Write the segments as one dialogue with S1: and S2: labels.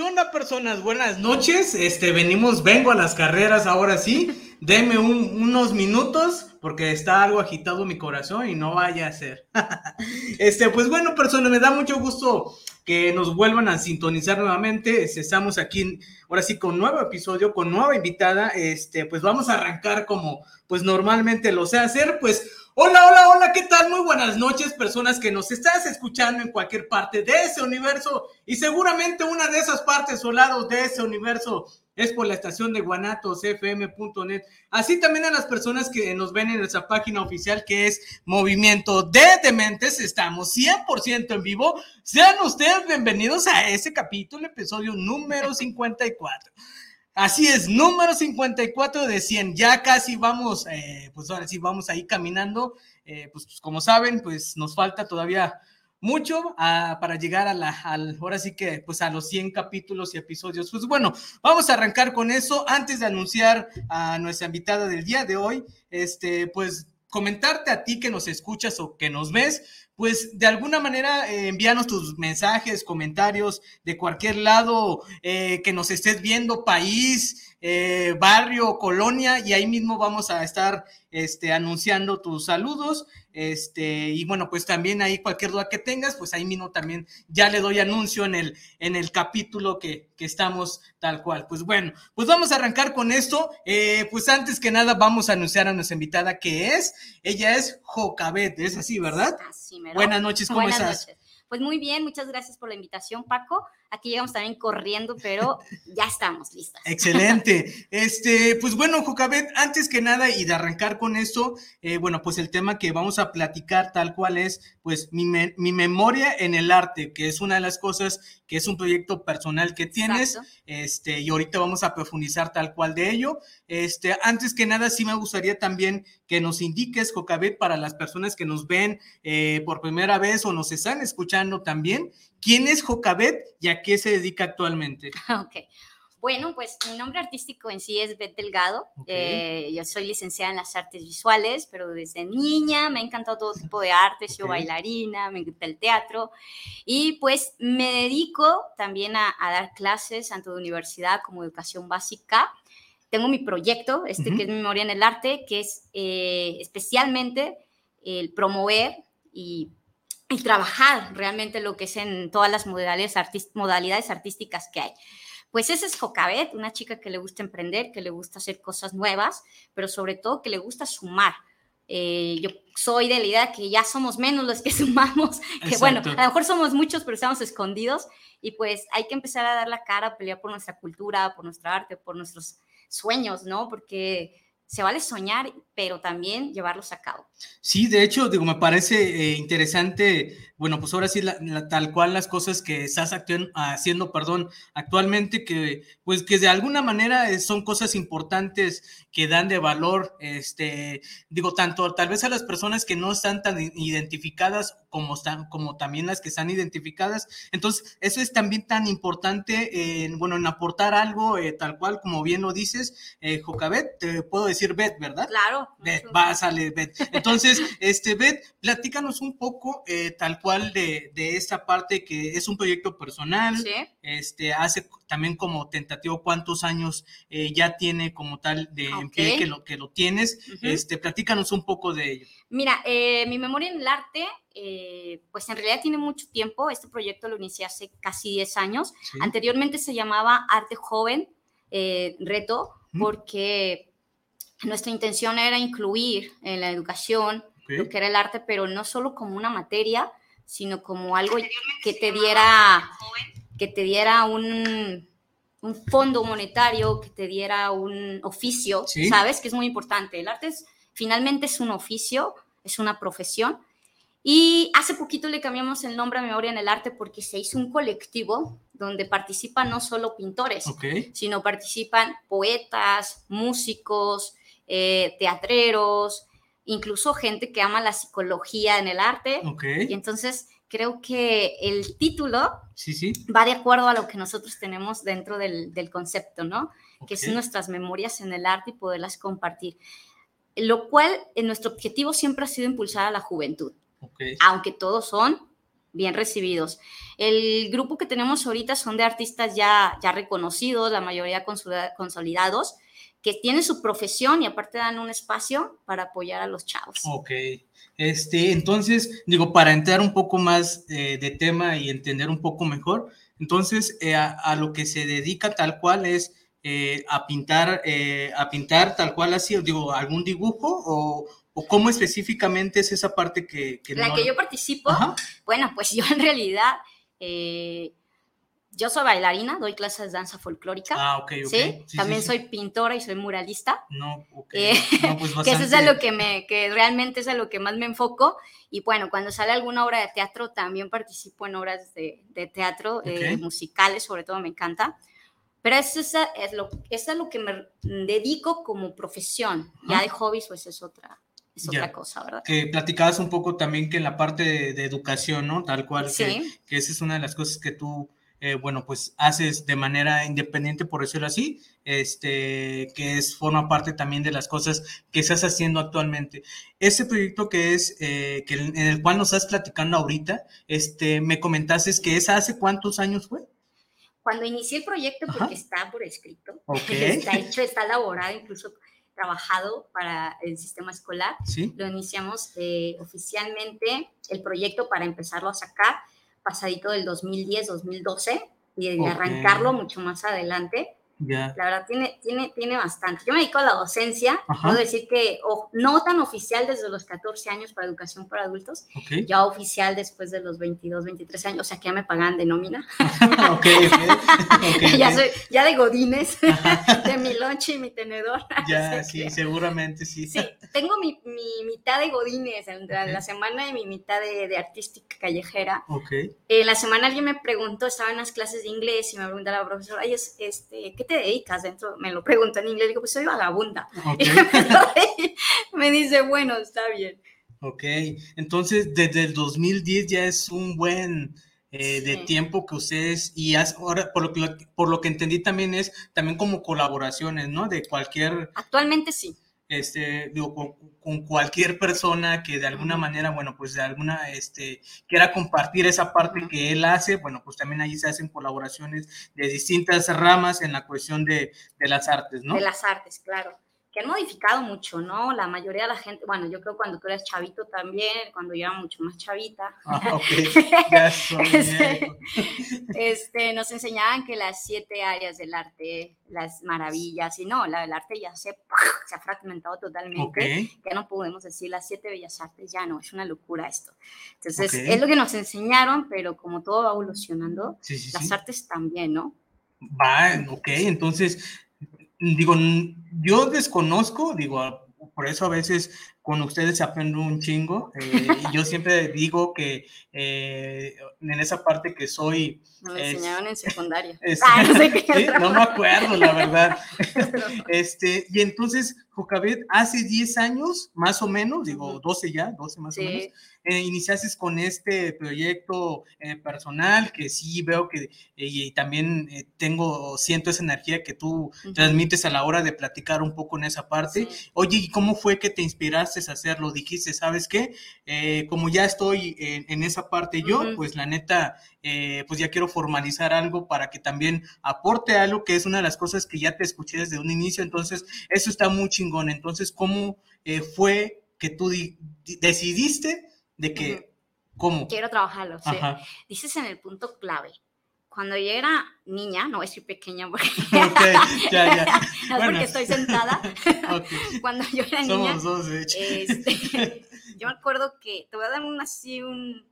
S1: ¿Qué onda, personas? Buenas noches. Este, venimos, vengo a las carreras ahora sí. Deme unos minutos porque está algo agitado mi corazón y no vaya a ser. este, pues bueno, personas, me da mucho gusto que nos vuelvan a sintonizar nuevamente. Estamos aquí, ahora sí, con nuevo episodio, con nueva invitada. Este, pues vamos a arrancar como, pues normalmente lo sé hacer, pues Hola, hola, hola, ¿qué tal? Muy buenas noches, personas que nos estás escuchando en cualquier parte de ese universo y seguramente una de esas partes o lados de ese universo es por la estación de guanatosfm.net. Así también a las personas que nos ven en nuestra página oficial que es Movimiento de Dementes. Estamos 100% en vivo. Sean ustedes bienvenidos a ese capítulo, episodio número 54. Así es, número 54 de 100. Ya casi vamos, eh, pues ahora sí vamos ahí caminando. Eh, pues, pues, como saben, pues nos falta todavía mucho ah, para llegar a la, al, ahora sí que, pues a los 100 capítulos y episodios. Pues bueno, vamos a arrancar con eso. Antes de anunciar a nuestra invitada del día de hoy, este, pues comentarte a ti que nos escuchas o que nos ves, pues de alguna manera eh, envíanos tus mensajes, comentarios de cualquier lado eh, que nos estés viendo, país, eh, barrio, colonia, y ahí mismo vamos a estar este, anunciando tus saludos. Este, y bueno, pues también ahí cualquier duda que tengas, pues ahí mismo también ya le doy anuncio en el, en el capítulo que, que estamos tal cual. Pues bueno, pues vamos a arrancar con esto. pues antes que nada vamos a anunciar a nuestra invitada que es, ella es Jocabet, es así, ¿verdad?
S2: Así me
S1: Buenas noches, ¿cómo
S2: Buenas
S1: estás?
S2: Noches. Pues muy bien, muchas gracias por la invitación, Paco. Aquí llegamos también corriendo, pero ya estamos listas.
S1: Excelente. Este, pues bueno, Jocabet, antes que nada y de arrancar con esto, eh, bueno, pues el tema que vamos a platicar tal cual es, pues mi, me mi, memoria en el arte, que es una de las cosas que es un proyecto personal que tienes, Exacto. este, y ahorita vamos a profundizar tal cual de ello. Este, antes que nada, sí me gustaría también que nos indiques, Jocabet, para las personas que nos ven eh, por primera vez o nos están escuchando también, ¿quién es Jocabet y a qué se dedica actualmente?
S2: Ok. Bueno, pues mi nombre artístico en sí es Beth Delgado. Okay. Eh, yo soy licenciada en las artes visuales, pero desde niña me ha encantado todo tipo de artes. Okay. Yo bailarina, me encanta el teatro. Y pues me dedico también a, a dar clases tanto de universidad como educación básica. Tengo mi proyecto, este uh -huh. que es Memoria en el Arte, que es eh, especialmente el promover y y trabajar realmente lo que es en todas las modalidades, modalidades artísticas que hay. Pues esa es Jocabet, una chica que le gusta emprender, que le gusta hacer cosas nuevas, pero sobre todo que le gusta sumar. Eh, yo soy de la idea que ya somos menos los que sumamos, que Exacto. bueno, a lo mejor somos muchos, pero estamos escondidos y pues hay que empezar a dar la cara, a pelear por nuestra cultura, por nuestra arte, por nuestros sueños, ¿no? Porque se vale soñar, pero también llevarlos a cabo.
S1: Sí, de hecho, digo, me parece eh, interesante, bueno, pues ahora sí, la, la, tal cual las cosas que estás haciendo, perdón, actualmente, que pues que de alguna manera eh, son cosas importantes que dan de valor, este, digo, tanto tal vez a las personas que no están tan identificadas como, están, como también las que están identificadas. Entonces, eso es también tan importante, en, bueno, en aportar algo, eh, tal cual, como bien lo dices, Jocabet, te puedo decir decir Bet, ¿verdad?
S2: Claro.
S1: Bet, va, sale Bet. Entonces, este, Bet, platícanos un poco eh, tal cual de, de, esta parte que es un proyecto personal.
S2: Sí.
S1: Este, hace también como tentativo cuántos años eh, ya tiene como tal de
S2: Ok.
S1: en pie que lo, que lo tienes.
S2: Ujú.
S1: Este, platícanos un poco de ello.
S2: Mira, eh, mi memoria en el arte, eh, pues en realidad tiene mucho tiempo. Este proyecto lo inicié hace casi 10 años.
S1: Sí.
S2: Anteriormente se llamaba Arte Joven eh, Reto porque nuestra intención era incluir en la educación lo que era el arte, pero no solo como una materia, sino como algo que te diera, que te diera un, un fondo monetario, que te diera un oficio,
S1: Sí.
S2: ¿sabes? Que es muy importante. El arte es, finalmente es un oficio, es una profesión. Y hace poquito le cambiamos el nombre a Memoria en el Arte porque se hizo un colectivo donde participan no solo pintores, sino participan poetas, músicos, eh, teatreros, incluso gente que ama la psicología en el arte.
S1: Ok.
S2: Y entonces creo que el título
S1: Sí, sí.
S2: va de acuerdo a lo que nosotros tenemos dentro del, del concepto, ¿no? Que son nuestras memorias en el arte y poderlas compartir. Lo cual, eh, nuestro objetivo siempre ha sido impulsar a la juventud aunque todos son bien recibidos. El grupo que tenemos ahorita son de artistas ya, ya reconocidos, la mayoría consolida- consolidados, que tienen su profesión y aparte dan un espacio para apoyar a los chavos.
S1: Ok. Este, entonces, digo, para entrar un poco más eh, de tema y entender un poco mejor, entonces, eh, a, lo que se dedica tal cual es eh, a pintar, a pintar tal cual así, digo, algún dibujo o, o cómo específicamente es esa parte que, que
S2: La
S1: no-
S2: que yo participo,
S1: Ajá.
S2: bueno, pues yo en realidad, eh, yo soy bailarina, doy clases de danza folclórica,
S1: Ah, ok, ok.
S2: ¿sí?
S1: Sí,
S2: También
S1: sí,
S2: soy pintora y soy muralista.
S1: No, ok.
S2: Eh,
S1: No, pues
S2: que eso es a
S1: bastante-
S2: lo que me, que realmente es a lo que más me enfoco. Y bueno, cuando sale alguna obra de teatro, también participo en obras de, de teatro, eh,
S1: Ok.
S2: musicales, sobre todo me encanta. Pero eso es, es lo, eso es lo que me dedico como profesión. Ya
S1: Ajá.
S2: de hobbies, pues es otra, es
S1: Ya.
S2: otra cosa, ¿verdad?
S1: que platicabas un poco también que en la parte de, de educación, ¿no? Tal cual, que,
S2: Sí.
S1: que esa es una de las cosas que tú, eh, bueno, pues haces de manera independiente, por decirlo así, este, que es, forma parte también de las cosas que estás haciendo actualmente. Ese proyecto que es, eh, que en el cual nos estás platicando ahorita, este, me comentaste que es hace cuántos años fue?
S2: Cuando inicié el proyecto,
S1: Ajá.
S2: porque está por escrito,
S1: Ok.
S2: está hecho, está elaborado, incluso trabajado para el sistema escolar,
S1: Sí.
S2: lo iniciamos eh, oficialmente el proyecto para empezarlo a sacar pasadito del 2010-2012 y arrancarlo mucho más adelante.
S1: Ya.
S2: La verdad tiene, tiene, tiene bastante. Yo me dedico a la docencia,
S1: Ajá.
S2: puedo decir que o- no tan oficial desde los 14 años para educación para adultos,
S1: Ok.
S2: ya oficial después de los 22, 23 años, o sea que ya me pagan de nómina.
S1: ok, ok. ok,
S2: ya soy, ya de godines, de mi lonche y mi tenedor.
S1: Ya, sí,
S2: crea.
S1: seguramente sí.
S2: Sí, tengo mi, mi mitad de godines en la, semana y mi mitad de, de artística callejera. En la semana alguien me preguntó, estaba en las clases de inglés y me preguntaba la profesora, Ay, es- este, ¿qué te dedicas dentro? Me lo preguntó en inglés, digo, pues soy vagabunda. Y me, dice, bueno, está bien.
S1: Ok, entonces desde el 2010 ya es un buen eh, de tiempo que ustedes, y has- ahora por lo, que, por lo que entendí también es también como colaboraciones, ¿no? De cualquier,
S2: Actualmente sí.
S1: Este, digo, con, con cualquier persona que de alguna manera, bueno, pues de alguna, este, quiera compartir esa parte que él hace, bueno, pues también ahí se hacen colaboraciones de distintas ramas en la cuestión de, de las artes, ¿no?
S2: De las artes, claro. Que han modificado mucho, ¿no? La mayoría de la gente, bueno, yo creo cuando tú eras chavito también, cuando yo era mucho más chavita,
S1: Ah, ok, ya soy
S2: Este, este, nos enseñaban que las siete áreas del arte, las maravillas, y no, la, el arte ya se, se ha fragmentado totalmente.
S1: Ok,
S2: Ya no podemos decir las siete bellas artes, ya no, es una locura esto. Entonces,
S1: Ok.
S2: es lo que nos enseñaron, pero como todo va evolucionando,
S1: sí, sí,
S2: las
S1: sí.
S2: artes también, ¿no?
S1: Va, ok, entonces, digo, yo desconozco, digo, por eso a veces con ustedes se aprende un chingo. Eh, y yo siempre digo que eh, en esa parte que soy...
S2: Me lo enseñaron en secundaria.
S1: Ah, no, me acuerdo, la verdad. este, y entonces, Jocabet, hace 10 años, más o menos, digo 12 ya, 12 más o menos, eh, iniciaste con este proyecto eh, personal que sí veo que y también tengo, siento esa energía que tú transmites a la hora de platicar un poco en esa parte. Oye, ¿y cómo fue que te inspiraste hacerlo? Dijiste, ¿sabes qué? como ya estoy en, esa parte yo, pues la neta, pues ya quiero formalizar algo para que también aporte algo que es una de las cosas que ya te escuché desde un inicio, entonces eso está muy chingón. Entonces, ¿cómo eh, fue que tú decidiste de que, cómo?
S2: Quiero trabajarlo, sí. Dices en el punto clave. Cuando yo era niña, no voy a decir pequeña porque, ya, ya. no porque estoy sentada. Cuando yo era niña, Somos dos, de hecho. Este, yo me acuerdo que, te voy a dar un, así un,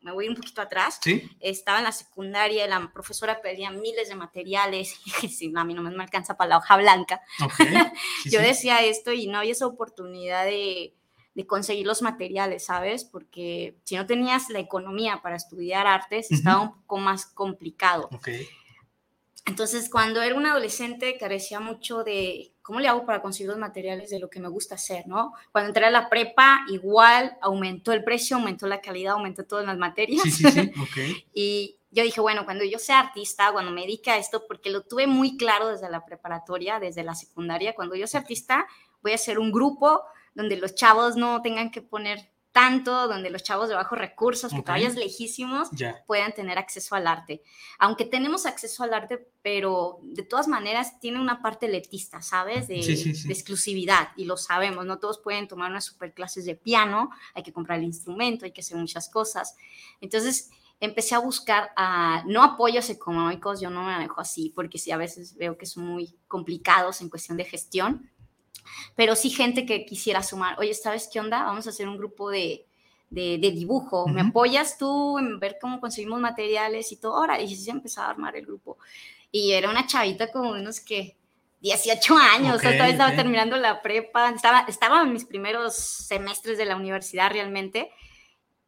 S2: me voy un poquito atrás, estaba en la secundaria, la profesora pedía miles de materiales, y si a mí no me alcanza para la hoja blanca. Yo decía esto y no había esa oportunidad de, de, conseguir los materiales, ¿sabes? Porque si no tenías la economía para estudiar artes, estaba un poco más complicado. Entonces, cuando era un adolescente, carecía mucho de cómo le hago para conseguir los materiales de lo que me gusta hacer, ¿no? Cuando entré a la prepa, igual aumentó el precio, aumentó la calidad, aumentó todas las materias. Sí, sí, sí, y yo dije, bueno, cuando yo sea artista, cuando me dedique a esto, porque lo tuve muy claro desde la preparatoria, desde la secundaria, cuando yo sea artista, voy a hacer un grupo donde los chavos no tengan que poner tanto, donde los chavos de bajos recursos, que todavía es lejísimos, puedan tener acceso al arte. Aunque tenemos acceso al arte, pero de todas maneras tiene una parte letista, ¿sabes? De, exclusividad, y lo sabemos, no todos pueden tomar unas super clases de piano, hay que comprar el instrumento, hay que hacer muchas cosas. Entonces, empecé a buscar a, no apoyos económicos, yo no me manejo así, porque sí, a veces veo que son muy complicados en cuestión de gestión, pero sí gente que quisiera sumar, oye, ¿sabes qué onda? Vamos a hacer un grupo de, de, dibujo, ¿me apoyas tú en ver cómo conseguimos materiales y todo? Ahora, y se empezó a armar el grupo. Y era una chavita como unos que 18 años, todavía estaba terminando la prepa, estaba, estaba en mis primeros semestres de la universidad realmente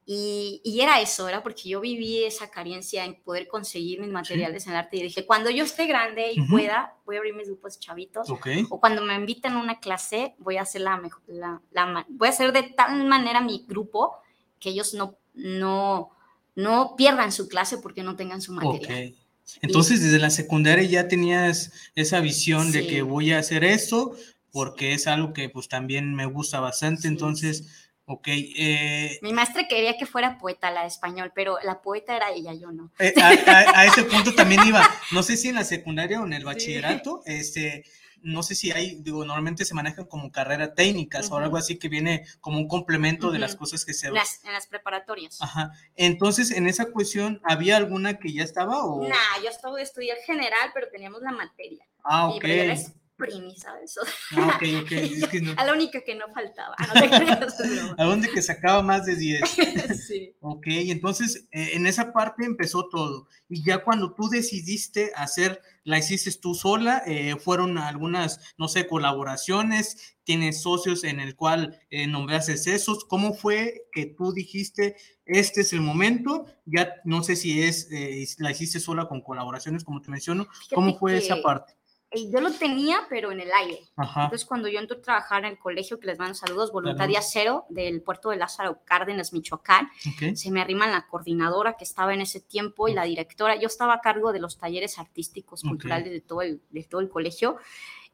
S2: y, y, era eso, era porque yo viví esa carencia en poder conseguir mis materiales en el arte y dije, cuando yo esté grande y pueda, voy a abrir mis grupos chavitos. O cuando me inviten a una clase, voy a hacer la, la, la, voy a hacer de tal manera mi grupo que ellos no, no, no pierdan su clase porque no tengan su material.
S1: Entonces, desde la secundaria ya tenías esa visión de que voy a hacer esto porque es algo que pues también me gusta bastante. Entonces Ok. Eh,
S2: Mi maestra quería que fuera poeta, la de español, pero la poeta era ella, yo no.
S1: Eh, a, ese punto también iba, no sé si en la secundaria o en el bachillerato, este, no sé si hay, digo, normalmente se manejan como carrera técnicas o algo así que viene como un complemento de las cosas que se...
S2: Las, en las preparatorias.
S1: Ajá. Entonces, en esa cuestión, ¿había alguna que ya estaba o...?
S2: Nah, yo estaba estudiar general, pero teníamos la materia.
S1: Ah, ok.
S2: Primi, ¿sabes? Ah. A la única que no faltaba. No
S1: a dónde que sacaba más de 10. sí. Ok, entonces eh, en esa parte empezó todo. Y ya cuando tú decidiste hacer, la hiciste tú sola, eh, fueron algunas, no sé, colaboraciones, tienes socios en el cual eh, nombraste esos. ¿Cómo fue que tú dijiste, este es el momento? Ya no sé si es, eh, la hiciste sola con colaboraciones, como te menciono. ¿Cómo fue esa parte?
S2: Yo lo tenía, pero en el aire. Entonces, cuando yo entro a trabajar en el colegio, que les mando saludos, Voluntaria Cero, del puerto de Lázaro Cárdenas, Michoacán, se me arriman la coordinadora que estaba en ese tiempo y la directora. Yo estaba a cargo de los talleres artísticos, culturales de, todo el, de todo el colegio,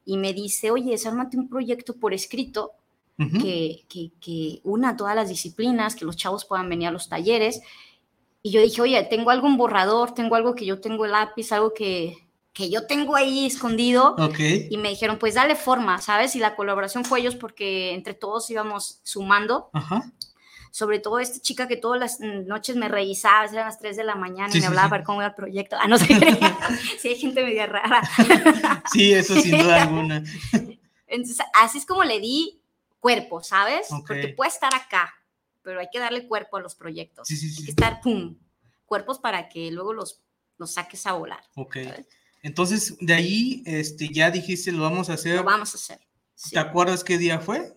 S2: y me dice, oye, desármate un proyecto por escrito que, que, que una todas las disciplinas, que los chavos puedan venir a los talleres. Y yo dije, oye, tengo algún borrador, tengo algo que yo tengo el lápiz, algo que, que yo tengo ahí escondido. Y me dijeron, pues dale forma, ¿sabes? Y la colaboración fue ellos porque entre todos íbamos sumando. Sobre todo esta chica que todas las noches me revisaba, eran las 3 de la mañana y me hablaba para cómo era el proyecto. Ah, no sé. sí, hay gente media rara.
S1: sí, eso sin duda alguna.
S2: Entonces, así es como le di cuerpo, ¿sabes? Porque puede estar acá, pero hay que darle cuerpo a los proyectos. Sí, sí, sí. Hay que estar, pum, cuerpos para que luego los, los saques a volar.
S1: Ok. Entonces, de ahí este, ya dijiste, lo vamos a hacer.
S2: Lo vamos a hacer.
S1: ¿Te acuerdas qué día fue?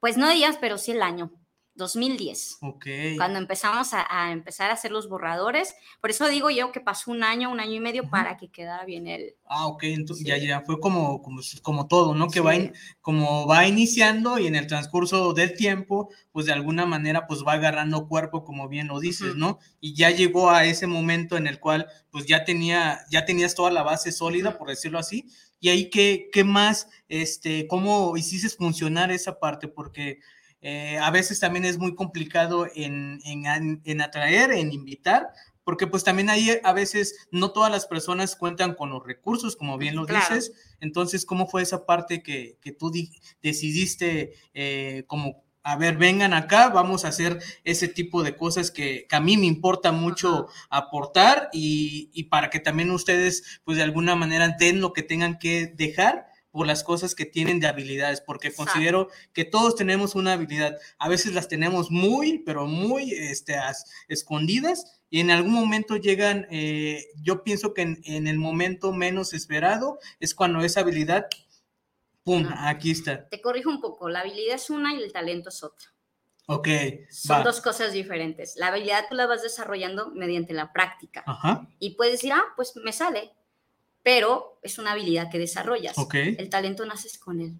S2: Pues no días, pero sí el año. 2010.
S1: Ok.
S2: Cuando empezamos a, a empezar a hacer los borradores. Por eso digo yo que pasó un año, un año y medio
S1: Ujú.
S2: para que quedara bien el...
S1: Ah, ok, entonces
S2: Sí.
S1: ya, ya, fue como, como, como todo, ¿no? Que va,
S2: Sí.
S1: in- como va iniciando y en el transcurso del tiempo, pues de alguna manera, pues va agarrando cuerpo, como bien lo dices,
S2: Ujú.
S1: ¿no? Y ya llegó a ese momento en el cual, pues ya tenía, ya tenías toda la base sólida,
S2: Ujú.
S1: por decirlo así, y ahí, ¿qué, qué más, este, cómo hiciste funcionar esa parte? Porque eh, a veces también es muy complicado en, en, atraer, en invitar, porque pues también ahí a veces no todas las personas cuentan con los recursos, como bien lo
S2: Claro.
S1: dices. Entonces, ¿cómo fue esa parte que, que tú di- decidiste eh, como, a ver, vengan acá, vamos a hacer ese tipo de cosas que, que a mí me importa mucho aportar y, y para que también ustedes, pues de alguna manera, den lo que tengan que dejar por las cosas que tienen de habilidades, porque
S2: Exacto.
S1: considero que todos tenemos una habilidad. A veces las tenemos muy, pero muy este, as- escondidas y en algún momento llegan, eh, yo pienso que en, en el momento menos esperado es cuando esa habilidad, ¡pum!,
S2: Ajá.
S1: aquí está.
S2: Te corrijo un poco, la habilidad es una y el talento es otra.
S1: Ok,
S2: Son
S1: va.
S2: dos cosas diferentes. La habilidad tú la vas desarrollando mediante la práctica.
S1: Ajá,
S2: Y puedes decir, ah, pues me sale, pero es una habilidad que desarrollas.
S1: ok.
S2: El talento naces con él.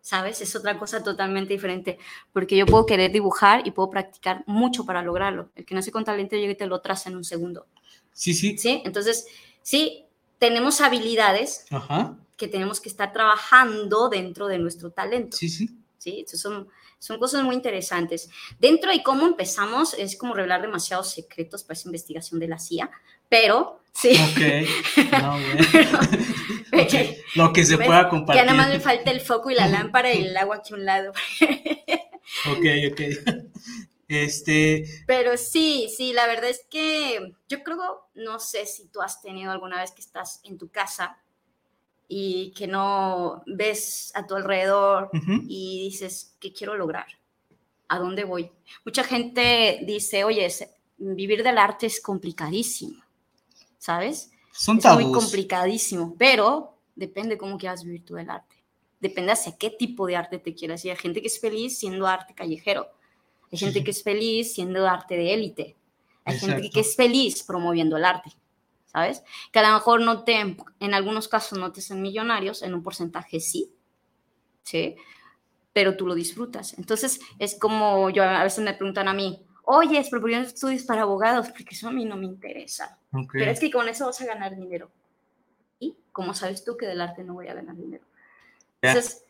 S2: ¿Sabes? Es otra cosa totalmente diferente, porque yo puedo querer dibujar y puedo practicar mucho para lograrlo. El que nace con talento llega y te lo traza en un segundo.
S1: Sí, sí.
S2: ¿Sí? Entonces, sí, tenemos habilidades
S1: Ajá,
S2: que tenemos que estar trabajando dentro de nuestro talento.
S1: sí, sí.
S2: ¿sí? Entonces son, son cosas muy interesantes. Dentro de cómo empezamos, es como revelar demasiados secretos para esa investigación de la CIA, pero sí.
S1: Ok, no, Lo que se pueda
S2: Ya
S1: compartir.
S2: nada más le falta el foco y la lámpara y el agua aquí a un lado.
S1: Ok, ok. Este,
S2: Pero sí, sí, la verdad es que yo creo, no sé si tú has tenido alguna vez que estás en tu casa y que no ves a tu alrededor y dices, ¿qué quiero lograr? ¿A dónde voy? Mucha gente dice, oye, vivir del arte es complicadísimo, ¿sabes?
S1: son
S2: es muy complicadísimo, pero depende cómo quieras vivir tú el arte. Depende hacia qué tipo de arte te quieras. Y hay gente que es feliz siendo arte callejero. Hay gente que es feliz siendo arte de élite. Hay gente que es feliz promoviendo el arte, ¿sabes? Que a lo mejor no te, en algunos casos no te hacen millonarios, en un porcentaje sí, ¿sí? Pero tú lo disfrutas. Entonces es como yo a veces me preguntan a mí, oye, pero ¿por qué no estudias para abogados? Porque eso a mí no me interesa.
S1: Ok,
S2: Pero es que con eso vas a ganar dinero. ¿Y cómo sabes tú que del arte no voy a ganar dinero?
S1: ya,
S2: Entonces,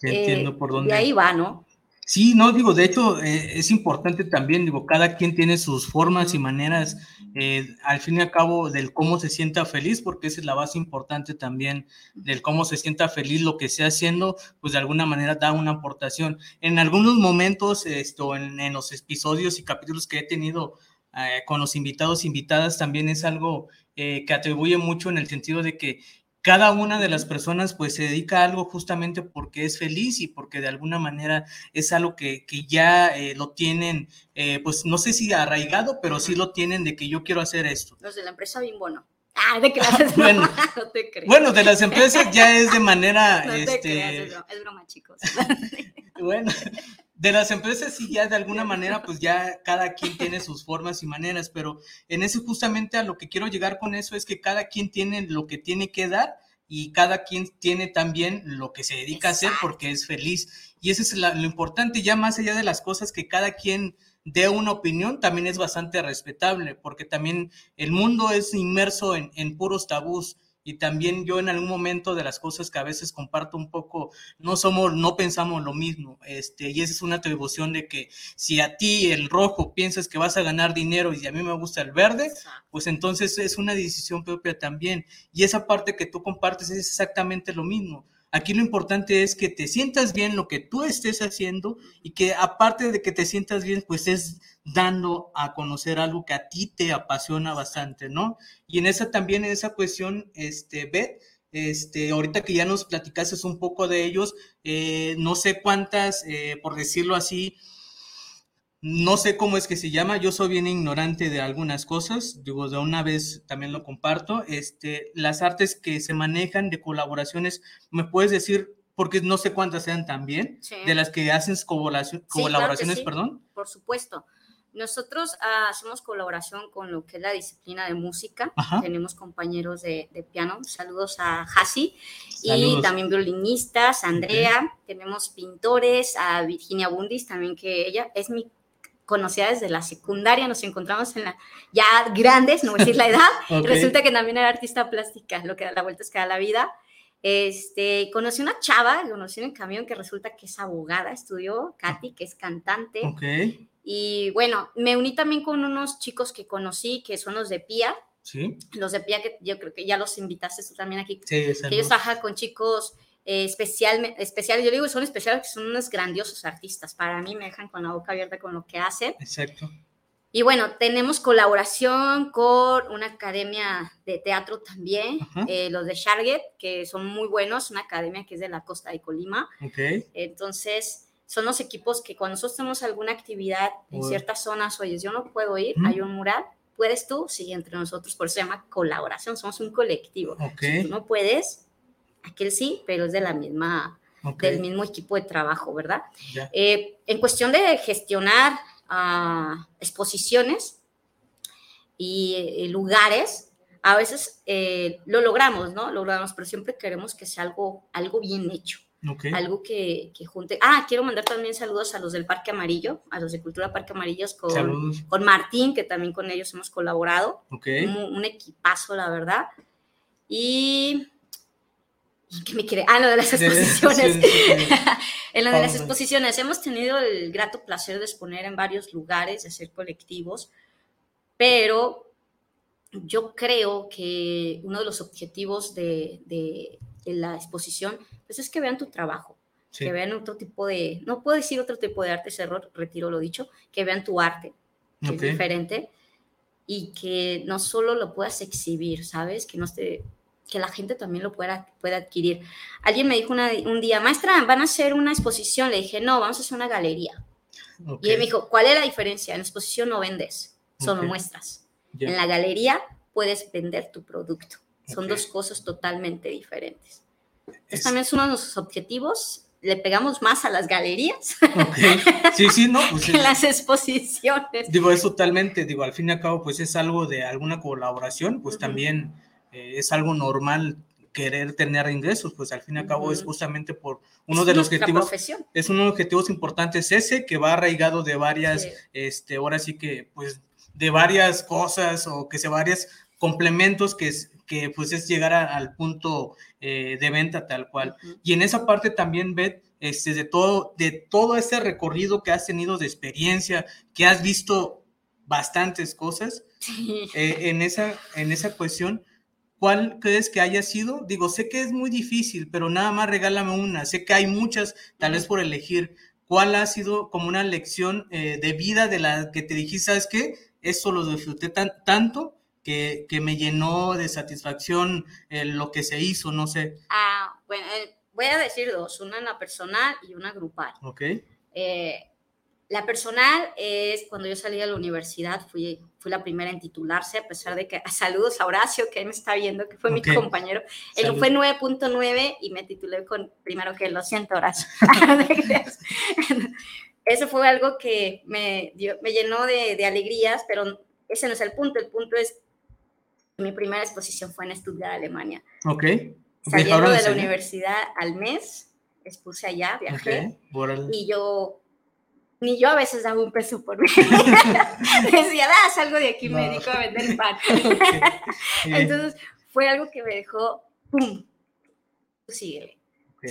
S1: ya
S2: eh,
S1: entiendo por dónde.
S2: de ahí va, ¿no?
S1: Sí, no, digo, de hecho, eh, es importante también, digo, cada quien tiene sus formas y maneras, eh, al fin y al cabo, del cómo se sienta feliz, porque esa es la base importante también, del cómo se sienta feliz lo que esté haciendo, pues de alguna manera da una aportación. En algunos momentos, esto, en, los episodios y capítulos que he tenido eh, con los invitados, invitadas, también es algo que atribuye mucho en el sentido de que cada una de las personas pues se dedica a algo justamente porque es feliz y porque de alguna manera es algo que, que ya eh, lo tienen, eh, pues no sé si arraigado, pero sí lo tienen de que yo quiero hacer esto.
S2: Los de la empresa Bimbo no. Ah, de que haces
S1: Bueno.
S2: no te creas.
S1: Bueno, de las empresas ya es de manera,
S2: no te
S1: este,
S2: creas, es broma, es broma, chicos.
S1: bueno, de las empresas sí ya de alguna manera pues ya cada quien tiene sus formas y maneras, pero en eso justamente a lo que quiero llegar con eso es que cada quien tiene lo que tiene que dar y cada quien tiene también lo que se dedica a hacer porque es feliz. Y eso es lo importante, ya más allá de las cosas que cada quien dé una opinión, también es bastante respetable, porque también el mundo es inmerso en, en puros tabús. Y también yo en algún momento de las cosas que a veces comparto un poco, no somos, no pensamos lo mismo. Este, y esa es una atribución de que si a ti el rojo piensas que vas a ganar dinero y a mí me gusta el verde, pues entonces es una decisión propia también. Y esa parte que tú compartes es exactamente lo mismo. Aquí lo importante es que te sientas bien lo que tú estés haciendo y que aparte de que te sientas bien, pues es dando a conocer algo que a ti te apasiona bastante, ¿no? Y en esa también, en esa cuestión, este, Beth, este, ahorita que ya nos platicaste un poco de ellos, eh, no sé cuántas, eh, por decirlo así, no sé cómo es que se llama, yo soy bien ignorante de algunas cosas, digo, de una vez también lo comparto, este, las artes que se manejan de colaboraciones, ¿me puedes decir porque no sé cuántas sean también,
S2: Sí.
S1: de las que hacen
S2: Sí, claro
S1: colaboraciones,
S2: sí.
S1: perdón.
S2: Por supuesto. Nosotros ah, hacemos colaboración con lo que es la disciplina de música.
S1: Ajá.
S2: Tenemos compañeros de, de piano. Saludos a Hasi. Y también violinistas, Andrea. Tenemos pintores, a Virginia Bundis también, que ella es mi conocida desde la secundaria. Nos encontramos en la ya grandes, no voy a decir la edad.
S1: Ok.
S2: Resulta que también era artista plástica, lo que da la vuelta es que da la vida. Este, conocí una chava, conocí en el camión que resulta que es abogada, estudió, Katy, que es cantante.
S1: Ok,
S2: Y bueno, me uní también con unos chicos que conocí, que son los de PIA.
S1: sí,
S2: Los de PIA, que yo creo que ya los invitaste tú también aquí.
S1: sí,
S2: Que ellos trabajan con chicos eh, especial, especiales. Yo digo son especiales, que son unos grandiosos artistas. Para mí me dejan con la boca abierta con lo que hacen.
S1: Exacto.
S2: Y bueno, tenemos colaboración con una academia de teatro también, eh, los de Sharget, que son muy buenos, una academia que es de la costa de Colima.
S1: Ok,
S2: Entonces, son los equipos que cuando nosotros tenemos alguna actividad en ciertas zonas, oye, yo no puedo ir, hay un mural, ¿puedes tú? Sí, entre nosotros, por eso se llama colaboración, somos un colectivo.
S1: ok,
S2: Si tú no puedes, aquel sí, pero es de la misma,
S1: ok,
S2: del mismo equipo de trabajo, ¿verdad? Eh, en cuestión de gestionar ah, exposiciones y eh, lugares, a veces eh, lo logramos, ¿no? Lo logramos, pero siempre queremos que sea algo, algo bien hecho,
S1: Ok,
S2: algo que, que junte. Ah, quiero mandar también saludos a los del Parque Amarillo, a los de Cultura Parque Amarillos, con, con Martín, que también con ellos hemos colaborado.
S1: Ok,
S2: Un, un equipazo, la verdad. Y. ¿y ¿Qué me quiere? Ah, lo de las exposiciones.
S1: sí, sí, sí.
S2: En lo de las
S1: a-
S2: exposiciones, hemos tenido el grato placer de exponer en varios lugares, de hacer colectivos, pero yo creo que uno de los objetivos de, de- de la exposición pues es que vean tu trabajo, que vean otro tipo de, no puedo decir otro tipo de arte, ese error, retiro lo dicho, que vean tu arte, que
S1: ok,
S2: es diferente, y que no solo lo puedas exhibir, ¿sabes? Que no esté que la gente también lo pueda, pueda adquirir. Alguien me dijo una- un día, maestra, van a hacer una exposición. Le dije, no, vamos a hacer una galería.
S1: ok,
S2: Y él me dijo, ¿cuál es la diferencia? En la exposición no vendes, solo muestras. En la galería puedes vender tu producto. Son dos cosas totalmente diferentes. Entonces
S1: Es-
S2: también es uno de nuestros objetivos. Le pegamos más a las galerías
S1: sí, sí, no, pues
S2: que
S1: es-
S2: las exposiciones.
S1: Digo, es totalmente, digo, al fin y al cabo, pues es algo de alguna colaboración, pues también eh, es algo normal querer tener ingresos, pues al fin y al cabo es
S2: Ujú.
S1: justamente por uno
S2: Es
S1: de los objetivos,
S2: profesión.
S1: es uno de los objetivos importantes ese, que va arraigado de varias,
S2: Sí.
S1: este, ahora sí que, pues, de varias cosas o que se varios complementos que, es, que pues es llegar a- al punto eh, de venta tal cual.
S2: Ujú.
S1: Y en esa parte también, Beth, este, de, todo, de todo ese recorrido que has tenido de experiencia, que has visto bastantes cosas,
S2: Sí.
S1: eh, en, esa, en esa cuestión, ¿cuál crees que haya sido? Digo, sé que es muy difícil, pero nada más regálame una. Sé que hay muchas, tal vez por elegir. ¿Cuál ha sido como una lección eh, de vida de la que te dijiste, sabes qué? Esto lo disfruté tan, tanto que, que me llenó de satisfacción eh, lo que se hizo, no sé.
S2: Ah, bueno, eh, voy a decir dos, una en la personal y una grupal.
S1: ¿Ok?
S2: Eh, la personal es cuando yo salí de la universidad, fui, fui la primera en titularse, a pesar de que, saludos a Horacio, que ahí me está viendo, que fue
S1: Ok.
S2: mi compañero. Él
S1: Salud.
S2: fue 9.9 y me titulé con, primero que lo siento, Horacio. Eso fue algo que me, dio- me llenó de, de alegrías, pero ese no es el punto. El punto es que mi primera exposición fue en Stuttgart, Alemania.
S1: ¿Ok?
S2: Saliendo
S1: ¿Viajaron
S2: de la universidad al mes, expuse allá, viajé
S1: Ok, órale.
S2: y yo, ni yo a veces daba un peso por mí. Decía, da, salgo de aquí, me
S1: No.
S2: dedico a vender pan.
S1: Ok. Eh,
S2: Entonces, fue algo que me dejó, ¡pum! Tú síguele.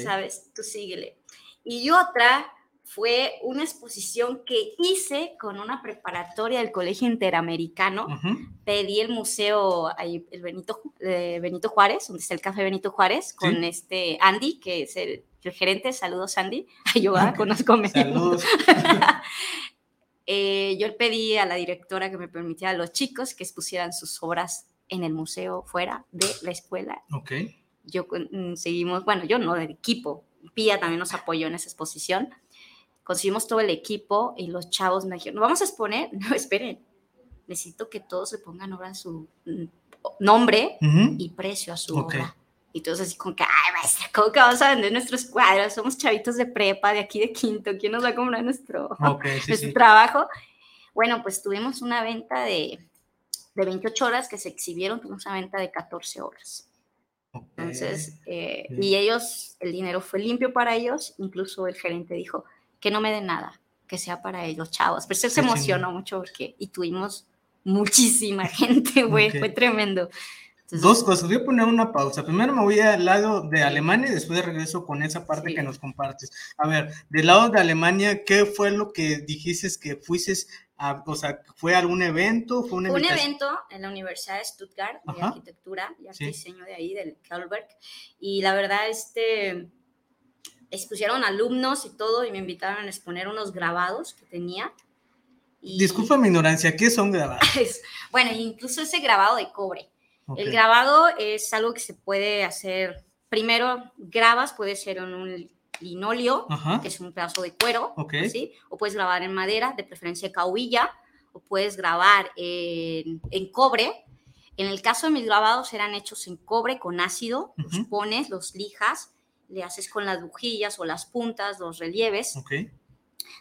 S2: ¿sabes? Tú síguele. Y otra fue una exposición que hice con una preparatoria del Colegio Interamericano.
S1: Ujú.
S2: Pedí el museo, ahí, el Benito, eh, Benito Juárez, donde está el café Benito Juárez, con
S1: Sí.
S2: este Andy, que es el, el gerente. Saludos, Andy. Yo ah,
S1: Ok.
S2: conozco a
S1: Saludos.
S2: eh, yo le pedí a la directora que me permitiera a los chicos que expusieran sus obras en el museo fuera de la escuela.
S1: Ok.
S2: Yo mm, seguimos, bueno, yo no, del equipo. Pía también nos apoyó en esa exposición. Conseguimos todo el equipo y los chavos me dijeron, ¿no vamos a exponer? No, esperen. Necesito que todos le pongan obra su mm, nombre
S1: Ujú.
S2: y precio a su
S1: Ok.
S2: obra. Y todos así como que, ay, maestra, ¿cómo que vamos a vender nuestros cuadros? Somos chavitos de prepa, de aquí de quinto, ¿quién nos va a comprar nuestro, nuestro trabajo? Bueno, pues tuvimos una venta de, de 28 horas que se exhibieron, tuvimos una venta de 14 horas. Entonces, eh, y ellos, el dinero fue limpio para ellos, incluso el gerente dijo que no me den nada, que sea para ellos, chavos. Pero se emocionó mucho porque, y tuvimos muchísima gente, güey, fue tremendo.
S1: Dos cosas, voy a poner una pausa. Primero me voy al lado de Alemania y después regreso con esa parte que nos compartes. A ver, del lado de Alemania, ¿qué fue lo que dijiste que fuiste a, o sea, fue algún evento?
S2: Fue un, evento en la Universidad de Stuttgart de Arquitectura y Diseño de ahí, del Kalberg. Y la verdad, este, expusieron alumnos y todo y me invitaron a exponer unos grabados que tenía.
S1: Disculpa mi ignorancia, ¿qué son grabados?
S2: bueno, incluso ese grabado de cobre. El grabado es algo que se puede hacer, primero grabas, puede ser en un linoleo, que es un pedazo de cuero, ¿sí? o puedes grabar en madera, de preferencia cahuilla, o puedes grabar en, cobre. En el caso de mis grabados eran hechos en cobre con ácido, los pones, los lijas, le haces con las bujillas o las puntas, los relieves.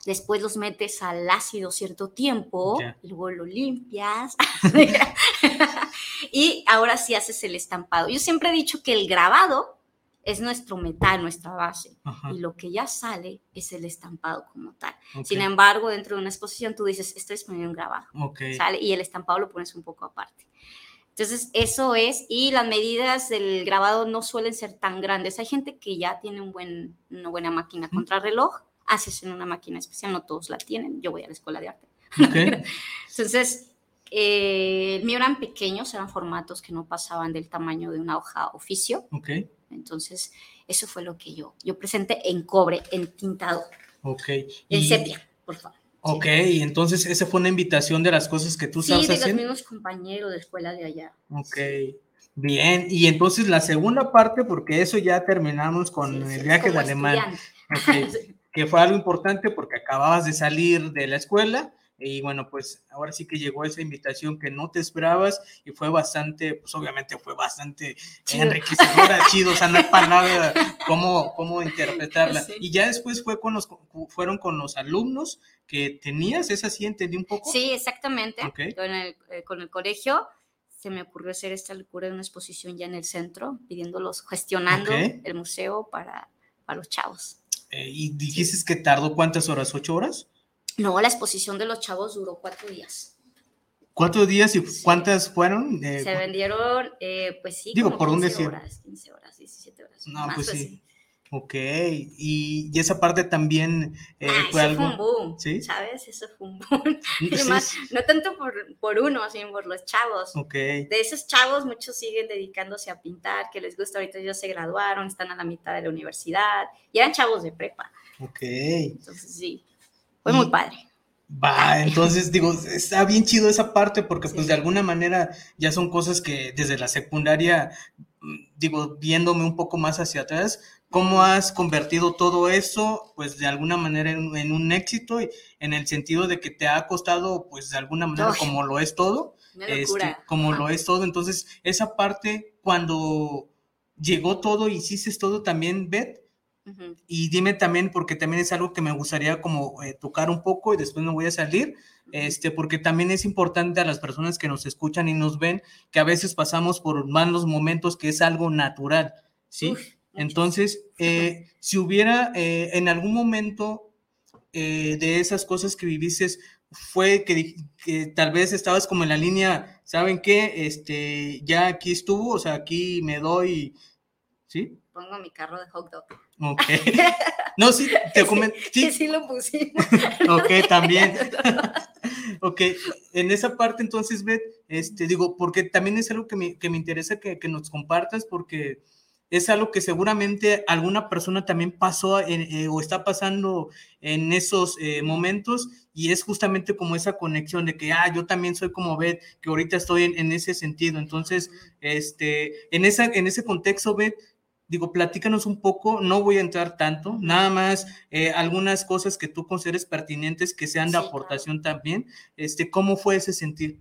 S2: Después los metes al ácido cierto tiempo, y luego lo limpias. y ahora sí haces el estampado. Yo siempre he dicho que el grabado es nuestro metal, nuestra base. Y lo que ya sale es el estampado como tal. Sin embargo, dentro de una exposición tú dices, esto es un grabado. ¿sale? Y el estampado lo pones un poco aparte. Entonces, eso es, y las medidas del grabado no suelen ser tan grandes. Hay gente que ya tiene un buen, una buena máquina contrarreloj, haces en una máquina especial, no todos la tienen. Yo voy a la escuela de arte. Entonces, eh, mío eran pequeños, eran formatos que no pasaban del tamaño de una hoja oficio.
S1: Okay.
S2: Entonces, eso fue lo que yo, yo presenté en cobre, en tintado.
S1: Ok.
S2: En sepia, por favor.
S1: Ok, entonces esa fue una invitación de las cosas que tú sabes
S2: haciendo. Sí, de los mismos compañeros de escuela de allá.
S1: Ok. Bien, y entonces la segunda parte, porque eso ya terminamos con el viaje de Alemania, que fue algo importante porque acababas de salir de la escuela y bueno, pues ahora sí que llegó esa invitación que no te esperabas y fue bastante, pues obviamente fue bastante enriquecedora, chido, o sea, no hay palabra cómo, cómo interpretarla. Y ya después fue con los, fueron con los alumnos que tenías, ¿es así? ¿Entendí un poco?
S2: Sí, exactamente. Con, el, eh, con el colegio se me ocurrió hacer esta locura de una exposición ya en el centro, pidiéndolos, gestionando el museo para, para los chavos.
S1: Eh, ¿Y dijiste que tardó cuántas horas? ¿Ocho horas?
S2: No, la exposición de los chavos duró cuatro días.
S1: ¿Cuatro días y cuántas fueron?
S2: Se vendieron, eh, pues sí,
S1: digo, por 15 un decir.
S2: horas, 15 horas, 17 horas.
S1: No, pues, pues sí. Ok, y, y, esa parte también
S2: eh, ah, fue algo. Fue un boom, ¿sí? ¿Sabes? Eso fue un boom. Además, no tanto por, por, uno, sino por los chavos.
S1: Ok.
S2: De esos chavos, muchos siguen dedicándose a pintar, que les gusta. Ahorita ellos se graduaron, están a la mitad de la universidad y eran chavos de prepa.
S1: Ok.
S2: Entonces, sí. Fue muy padre.
S1: Va, entonces digo, está bien chido esa parte porque pues de alguna manera ya son cosas que desde la secundaria, digo, viéndome un poco más hacia atrás, ¿cómo has convertido todo eso pues de alguna manera en, un éxito y en el sentido de que te ha costado pues de alguna manera como lo es todo? Este, como lo es todo, entonces esa parte cuando llegó todo, hiciste todo también, Beth, y dime también, porque también es algo que me gustaría como eh, tocar un poco y después me voy a salir, este, porque también es importante a las personas que nos escuchan y nos ven que a veces pasamos por malos momentos que es algo natural, ¿sí? Entonces, eh, si hubiera eh, en algún momento de esas cosas que viviste, fue que, que, tal vez estabas como en la línea, ¿saben qué? Este, ya aquí estuvo, o sea, aquí me doy, ¿sí?
S2: Pongo mi carro de hot dog.
S1: Ok. No, sí, te comento.
S2: Sí. sí, lo pusimos.
S1: ok, también. ok, en esa parte entonces, Beth, este, digo, porque también es algo que me, que me interesa que, que, nos compartas, porque es algo que seguramente alguna persona también pasó eh, o está pasando en esos eh, momentos y es justamente como esa conexión de que, ah, yo también soy como Beth, que ahorita estoy en, en ese sentido. Entonces, este, en, esa, en ese contexto, Beth, digo, platícanos un poco, no voy a entrar tanto, nada más eh, algunas cosas que tú consideres pertinentes que sean de aportación también. Este, ¿Cómo fue ese sentir?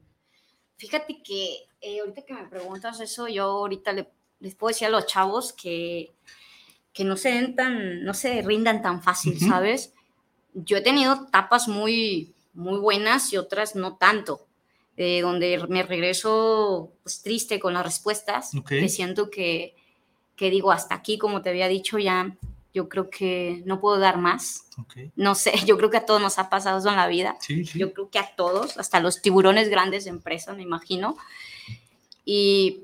S2: Fíjate que eh, ahorita que me preguntas eso, yo ahorita le les puedo decir a los chavos que, que no se den tan, no se rindan tan fácil, ¿sabes? Yo he tenido etapas muy, muy buenas y otras no tanto. Eh, donde me regreso pues, triste con las respuestas, que siento que, que digo, hasta aquí, como te había dicho, ya yo creo que no puedo dar más. No sé, yo creo que a todos nos ha pasado eso en la vida. Yo creo que a todos, hasta los tiburones grandes de empresa, me imagino. Y,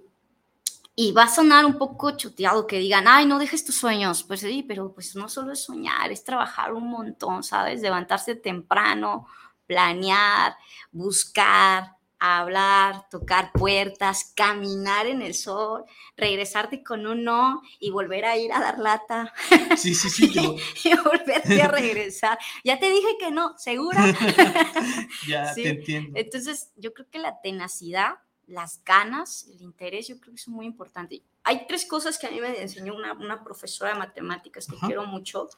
S2: y va a sonar un poco choteado que digan, ay, no dejes tus sueños. Pues sí, pero pues no solo es soñar, es trabajar un montón, ¿sabes? Levantarse temprano, planear, buscar, hablar, tocar puertas, caminar en el sol, regresarte con un no y volver a ir a dar lata.
S1: Sí, sí, sí.
S2: y volverte a regresar. Ya te dije que no, ¿segura?
S1: ya, te entiendo.
S2: Entonces, yo creo que la tenacidad, las ganas, el interés, yo creo que es muy importante. Hay tres cosas que a mí me enseñó una, una profesora de matemáticas que quiero mucho.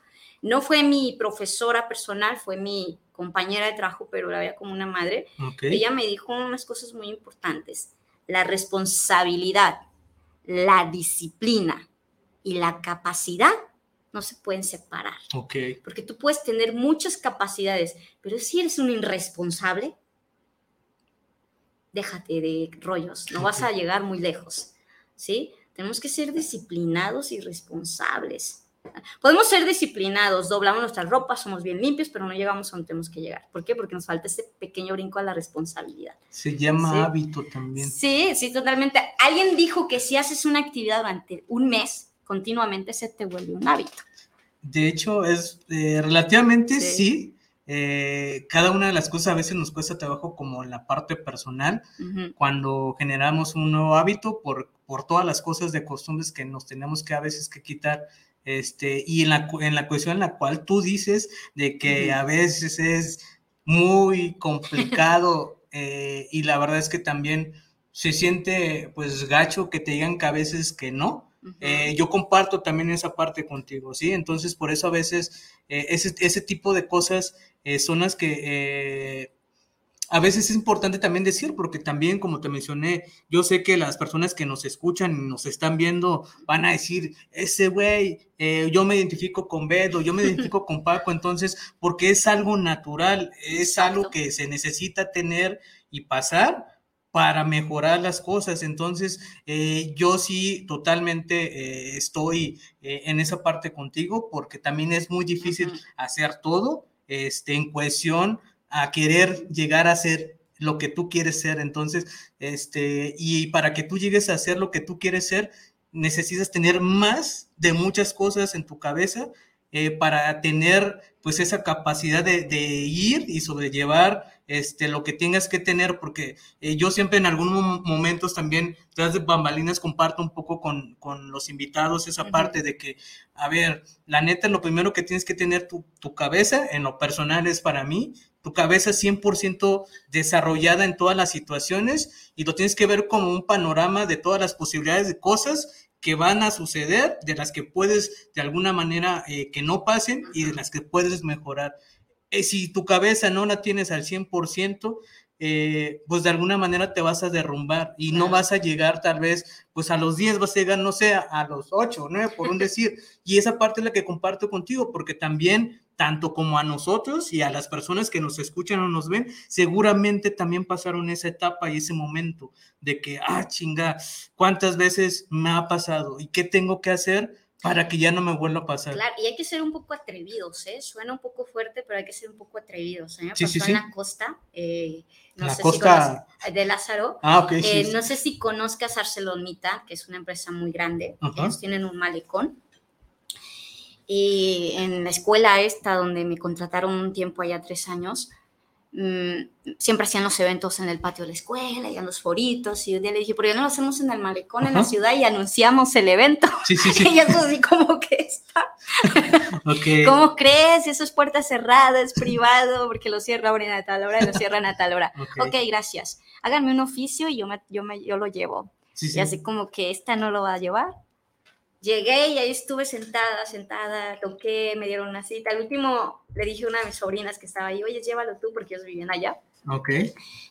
S2: No fue mi profesora personal, fue mi compañera de trabajo, pero la veía como una madre, ella me dijo unas cosas muy importantes. La responsabilidad, la disciplina y la capacidad no se pueden separar. Porque tú puedes tener muchas capacidades, pero si eres un irresponsable, déjate de rollos, no vas a llegar muy lejos. ¿Sí? Tenemos que ser disciplinados y responsables. Podemos ser disciplinados, doblamos nuestras ropas, somos bien limpios, pero no llegamos a donde tenemos que llegar. ¿Por qué? Porque nos falta ese pequeño brinco a la responsabilidad.
S1: Se llama hábito también.
S2: Sí, sí, totalmente. Alguien dijo que si haces una actividad durante un mes, continuamente se te vuelve un hábito.
S1: De hecho, es eh, relativamente sí. Eh, cada una de las cosas a veces nos cuesta trabajo como en la parte personal, cuando generamos un nuevo hábito por, por todas las cosas de costumbres que nos tenemos que a veces que quitar este, y en la, en la cuestión en la cual tú dices de que a veces es muy complicado eh, y la verdad es que también se siente pues gacho que te digan que a veces que no. Eh, yo comparto también esa parte contigo, ¿sí? Entonces por eso a veces eh, ese, ese, tipo de cosas son las que a veces es importante también decir, porque también, como te mencioné, yo sé que las personas que nos escuchan y nos están viendo van a decir, ese güey, eh, yo me identifico con Bedo, yo me identifico con Paco, entonces, porque es algo natural, es algo que se necesita tener y pasar para mejorar las cosas. Entonces, eh, yo sí totalmente eh, estoy en esa parte contigo, porque también es muy difícil hacer todo este, en cohesión a querer llegar a ser lo que tú quieres ser. Entonces, este, y para que tú llegues a ser lo que tú quieres ser, necesitas tener más de muchas cosas en tu cabeza eh, para tener pues esa capacidad de, ir y sobrellevar este, lo que tengas que tener, porque eh, yo siempre en algunos momentos también, tras de bambalinas, comparto un poco con, los invitados esa parte de que, a ver, la neta, lo primero que tienes que tener tu, tu cabeza, en lo personal es para mí, tu cabeza 100% desarrollada en todas las situaciones y lo tienes que ver como un panorama de todas las posibilidades de cosas que van a suceder, de las que puedes de alguna manera eh, que no pasen y de las que puedes mejorar. Eh, si tu cabeza no la tienes al 100%, eh, pues de alguna manera te vas a derrumbar y no vas a llegar tal vez, pues a los 10 vas a llegar, no sé, a los 8, ¿no? Por un decir. Y esa parte es la que comparto contigo, porque también tanto como a nosotros y a las personas que nos escuchan o nos ven, seguramente también pasaron esa etapa y ese momento de que, ah, chinga, ¿cuántas veces me ha pasado? ¿Y qué tengo que hacer? para que ya no me vuelva a pasar.
S2: Claro, y hay que ser un poco atrevidos, ¿eh? Suena un poco fuerte, pero hay que ser un poco atrevidos. ¿eh? Sí, sí, sí. en la costa, eh, no
S1: la sé costa
S2: si de Lázaro.
S1: Ah.
S2: Eh, no sé si conozcas Arcelormita, que es una empresa muy grande. Ellos tienen un malecón y en la escuela esta, donde me contrataron un tiempo allá, tres años, mm, siempre hacían los eventos en el patio de la escuela y en los foritos. Y un día le dije, ¿por qué no lo hacemos en el malecón en la ciudad y anunciamos el evento?
S1: Sí, sí, sí.
S2: y eso así como que está. ¿Cómo crees? Eso es puerta cerrada, es privado, porque lo cierra a tal hora y lo cierran a tal hora. ok, gracias. Háganme un oficio y yo, me, yo, me, yo lo llevo. y así como que esta no lo va a llevar Llegué y ahí estuve sentada, sentada, toqué, me dieron una cita. Al último le dije a una de mis sobrinas que estaba ahí, oye, llévalo tú, porque ellos vivían allá.
S1: Ok.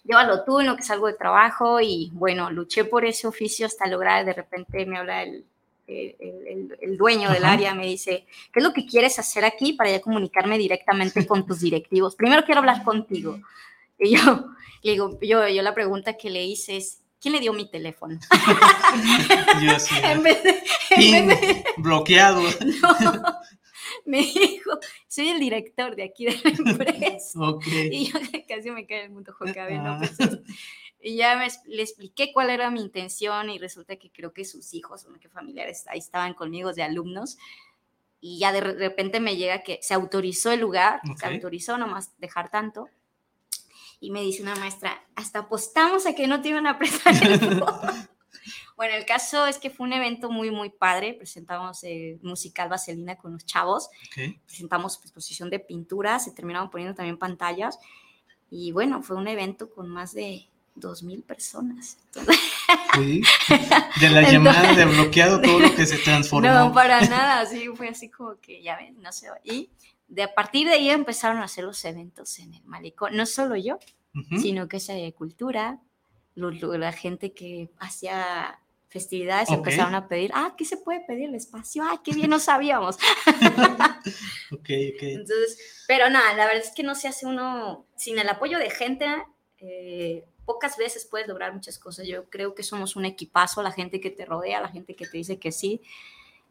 S2: Llévalo tú en lo que salgo de trabajo y bueno, luché por ese oficio hasta lograr, de repente me habla el, el, el, el dueño del
S1: Ajá.
S2: área, me dice, ¿qué es lo que quieres hacer aquí para ya comunicarme directamente con tus directivos? Primero quiero hablar contigo. Y yo, le digo, yo, yo la pregunta que le hice es, ¿quién le dio mi teléfono?
S1: Yo sí.
S2: en vez de, en vez de-
S1: bloqueado.
S2: no, me dijo, soy el director de aquí de la empresa.
S1: Ok.
S2: Y yo casi me cae el mundo Jocabe, ¿no? Pues, y ya me, le expliqué cuál era mi intención y resulta que creo que sus hijos, o que familiares ahí estaban conmigo de alumnos. Y ya de re- repente me llega que se autorizó el lugar,
S1: Ok.
S2: se autorizó nomás dejar tanto. Y me dice una maestra, hasta apostamos a que no te iban a prestar el fondo". Bueno, el caso es que fue un evento muy, muy padre. Presentamos eh, musical Vaselina con los chavos
S1: Ok.
S2: presentamos exposición de pinturas, se terminaron poniendo también pantallas y bueno, fue un evento con más de 2.000 personas.
S1: Sí. De la llamada de bloqueado, todo lo que se transformó.
S2: No, para nada, así fue así como que ya ven, no sé. Y de a partir de ahí empezaron a hacer los eventos en el malecón, no solo yo,
S1: Ujú.
S2: sino que esa cultura, lo- lo- la gente que hacía festividades
S1: Ok.
S2: empezaron a pedir, ah, ¿qué se puede pedir el espacio? Ah, qué bien, no sabíamos.
S1: Ok, ok.
S2: Entonces, pero nada, la verdad es que no se hace uno sin el apoyo de gente. eh, pocas veces puedes lograr muchas cosas. Yo creo que somos un equipazo, la gente que te rodea, la gente que te dice que sí.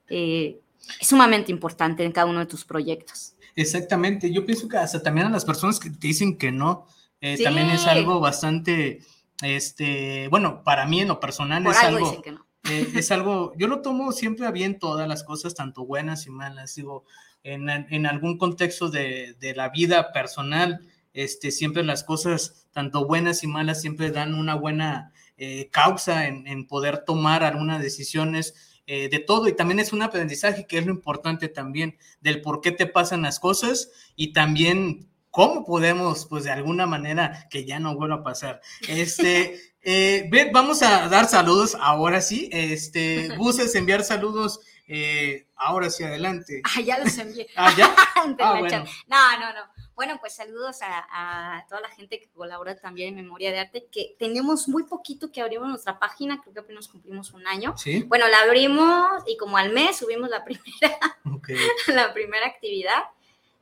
S2: eh, es sumamente importante en cada uno de tus proyectos.
S1: Exactamente. Yo pienso que hasta también a las personas que te dicen que no, eh,
S2: Sí.
S1: también es algo bastante, este, bueno, para mí en lo personal
S2: Por
S1: es
S2: algo
S1: algo,
S2: dicen que no.
S1: eh, es algo, yo lo tomo siempre a bien todas las cosas, tanto buenas y malas, digo, en, en algún contexto de, de la vida personal, este, siempre las cosas, tanto buenas y malas, siempre dan una buena eh, causa en, en poder tomar algunas decisiones eh, de todo y también es un aprendizaje que es lo importante también del por qué te pasan las cosas y también cómo podemos, pues de alguna manera, que ya no vuelva a pasar. Este, eh, vamos a dar saludos ahora sí. Este, gustes enviar saludos eh, ahora sí adelante.
S2: Ah, ya los envié.
S1: Ah, ya. Ah, bueno.
S2: No, no, no. Bueno, pues saludos a, a toda la gente que colabora también en Memoria de Arte, que tenemos muy poquito que abrimos nuestra página, creo que apenas cumplimos un año.
S1: Sí,
S2: Bueno, la abrimos y como al mes subimos la primera,
S1: ok.
S2: la primera actividad.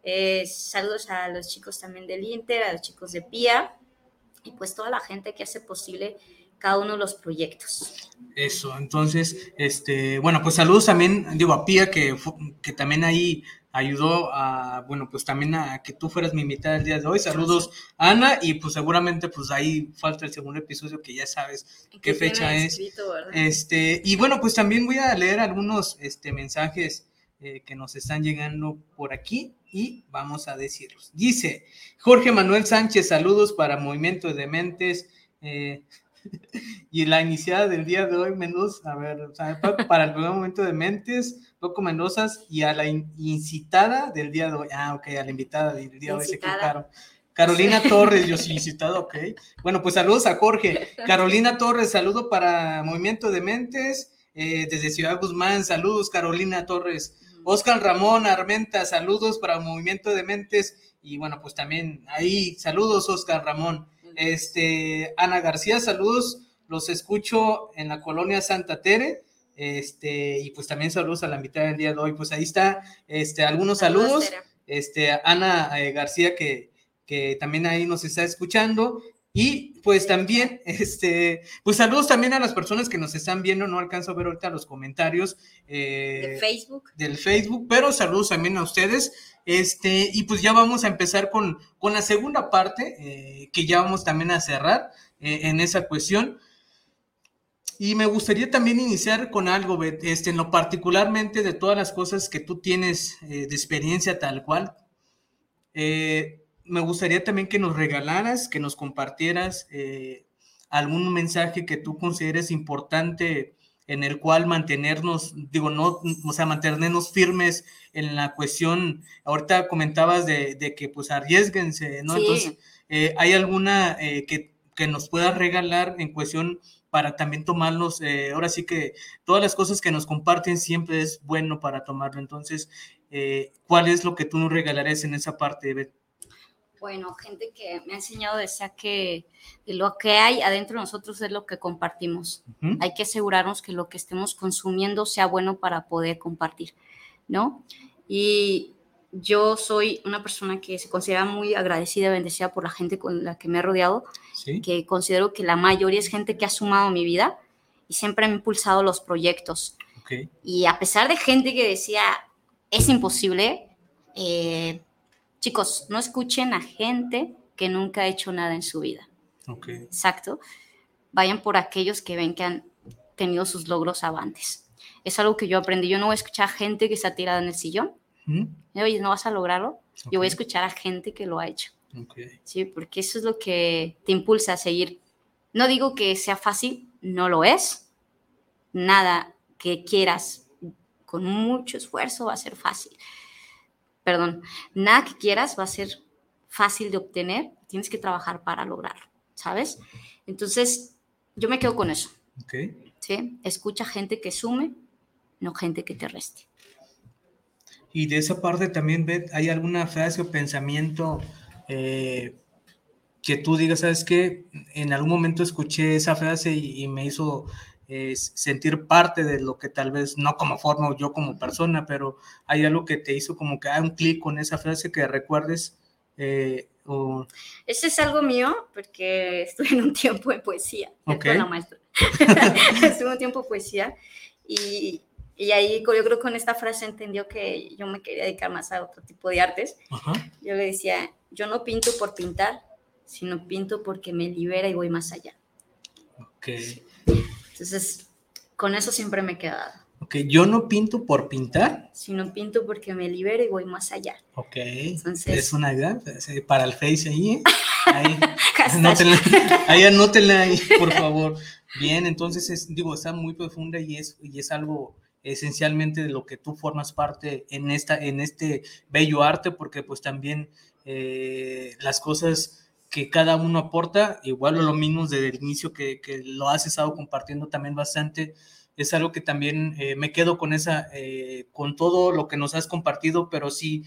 S2: Eh, saludos a los chicos también del Inter, a los chicos de PIA y pues toda la gente que hace posible cada uno de los proyectos.
S1: Eso, entonces, este, bueno, pues saludos también, digo, a Pía, que, que también ahí ayudó a, bueno, pues también a que tú fueras mi invitada el día de hoy. Saludos, Ana, y pues seguramente pues ahí falta el segundo episodio que ya sabes
S2: ¿En
S1: qué fecha es.
S2: escrito?
S1: Este, y bueno, pues también voy a leer algunos este, mensajes eh, que nos están llegando por aquí y vamos a decirlos. Dice Jorge Manuel Sánchez, saludos para Movimiento de Mentes. eh, y la iniciada del día de hoy, Mendoza, a ver, o sea, pa- para el primer momento de Mentes, Loco Mendozas, y a la in- incitada del día de hoy. Ah, ok, a la invitada del día de hoy se equivocaron. Carolina Torres, yo sí, incitada, ok. Bueno, pues saludos a Jorge. Carolina Torres, saludo para Movimiento de Mentes, eh, desde Ciudad Guzmán, saludos Carolina Torres. Oscar Ramón Armenta, saludos para Movimiento de Mentes, y bueno, pues también ahí, saludos Oscar Ramón. Este, Ana García, saludos, los escucho en la colonia Santa Tere. Este, y pues también saludos a la mitad del día de hoy. Pues ahí está, este, algunos saludos. Este, Ana eh, García, que, que también ahí nos está escuchando. Y pues también, este, pues saludos también a las personas que nos están viendo. No alcanzo a ver ahorita los comentarios. eh,
S2: De Facebook.
S1: del Facebook, pero saludos también a ustedes. Este, y pues ya vamos a empezar con, con la segunda parte, eh, que ya vamos también a cerrar eh, en esa cuestión. Y me gustaría también iniciar con algo, Bet, este, en lo particularmente de todas las cosas que tú tienes eh, de experiencia tal cual. Me gustaría también que nos regalaras, que nos compartieras algún mensaje que tú consideres importante en el cual mantenernos, digo, no, o sea, mantenernos firmes en la cuestión, ahorita comentabas de, de que pues arriesguense, ¿no?
S2: Sí.
S1: Entonces, eh, ¿hay alguna eh, que, que nos puedas regalar en cuestión para también tomarlos. Eh, ahora sí que todas las cosas que nos comparten siempre es bueno para tomarlo. Entonces, ¿cuál es lo que tú nos regalarías en esa parte,
S2: Bueno, gente que me ha enseñado decía que lo que hay adentro de nosotros es lo que compartimos. Hay que asegurarnos que lo que estemos consumiendo sea bueno para poder compartir, ¿no? Y yo soy una persona que se considera muy agradecida y bendecida por la gente con la que me he rodeado, que considero que la mayoría es gente que ha sumado mi vida y siempre me ha impulsado los proyectos. Y a pesar de gente que decía, es imposible, eh, chicos, no escuchen a gente que nunca ha hecho nada en su vida. Exacto. Vayan por aquellos que ven que han tenido sus logros avantes. Es algo que yo aprendí. Yo no voy a escuchar a gente que está tirada en el sillón Oye, ¿no vas a lograrlo? Yo voy a escuchar a gente que lo ha hecho. Sí, porque eso es lo que te impulsa a seguir. No digo que sea fácil, no lo es. Nada que quieras con mucho esfuerzo va a ser fácil. Perdón, nada que quieras va a ser fácil de obtener. Tienes que trabajar para lograrlo, ¿sabes? Entonces, yo me quedo con eso. ¿sí? Escucha gente que sume, no gente que te reste.
S1: Y de esa parte también, Beth, ¿hay alguna frase o pensamiento eh, que tú digas, sabes que en algún momento escuché esa frase y, me hizo eh, sentir parte de lo que tal vez, no como forma yo como persona, pero hay algo que te hizo como que hay un clic con esa frase que recuerdes? Eh, o...
S2: Ese es algo mío porque estuve en un tiempo de poesía,
S1: okay.
S2: la maestra. estuve un tiempo de poesía y, y ahí yo creo que con esta frase entendió que yo me quería dedicar más a otro tipo de artes. Yo le decía, yo no pinto por pintar, sino pinto porque me libera y voy más allá.
S1: Ok.
S2: Entonces, con eso siempre me he quedado.
S1: Ok, yo no pinto por pintar.
S2: Sino pinto porque me libera y voy más allá.
S1: Ok. Entonces, es una idea para el Face ahí. ¿eh? Ahí, anótenla, ahí anótenla ahí, por favor. Bien, entonces es, digo, está muy profunda y es, y es algo esencialmente de lo que tú formas parte en, esta, en este bello arte, porque pues también eh, las cosas que cada uno aporta, igual lo mismo desde el inicio que, lo has estado compartiendo también bastante, es algo que también eh, me quedo con esa, eh, con todo lo que nos has compartido, pero sí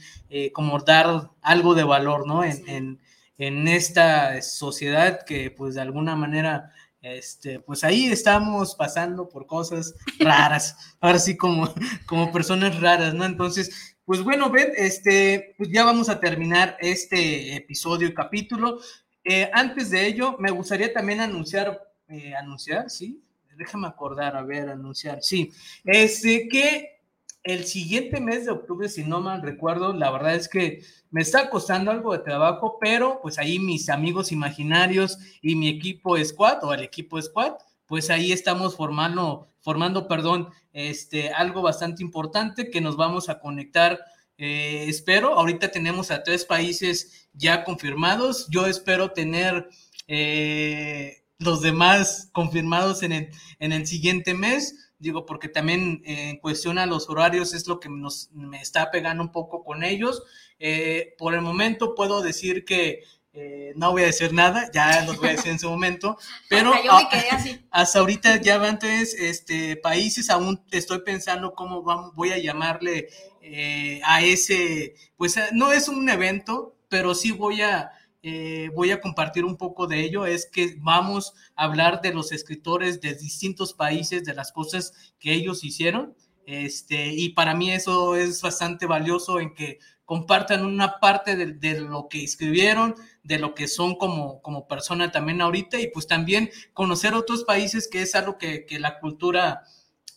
S1: como dar algo de valor, ¿no? En, en, en esta sociedad que pues de alguna manera este, pues ahí estamos pasando por cosas raras, ahora sí como, como personas raras, ¿no? Entonces, pues bueno, Ben, este, pues ya vamos a terminar este episodio y capítulo. Eh, antes de ello, me gustaría también anunciar, eh, anunciar, ¿sí? Déjame acordar, a ver, anunciar, sí, este, que el siguiente mes de octubre, si no mal recuerdo, la verdad es que me está costando algo de trabajo, pero pues ahí mis amigos imaginarios y mi equipo squad o el equipo squad, pues ahí estamos formando, formando, perdón, este, algo bastante importante que nos vamos a conectar. Eh, espero, ahorita tenemos a tres países ya confirmados. Yo espero tener eh, los demás confirmados en el, en el siguiente mes digo, porque también eh, en cuestión a los horarios es lo que nos, me está pegando un poco con ellos. Eh, por el momento puedo decir que eh, no voy a decir nada, ya los voy a decir en su momento, pero hasta ahorita ya van tres este, países, aún estoy pensando cómo voy a llamarle a ese, pues no es un evento, pero sí voy a eh, voy a compartir un poco de ello, es que vamos a hablar de los escritores de distintos países, de las cosas que ellos hicieron. Este, y para mí eso es bastante valioso en que compartan una parte de, lo que escribieron, de lo que son como, como persona también ahorita y pues también conocer otros países que es algo que, que la cultura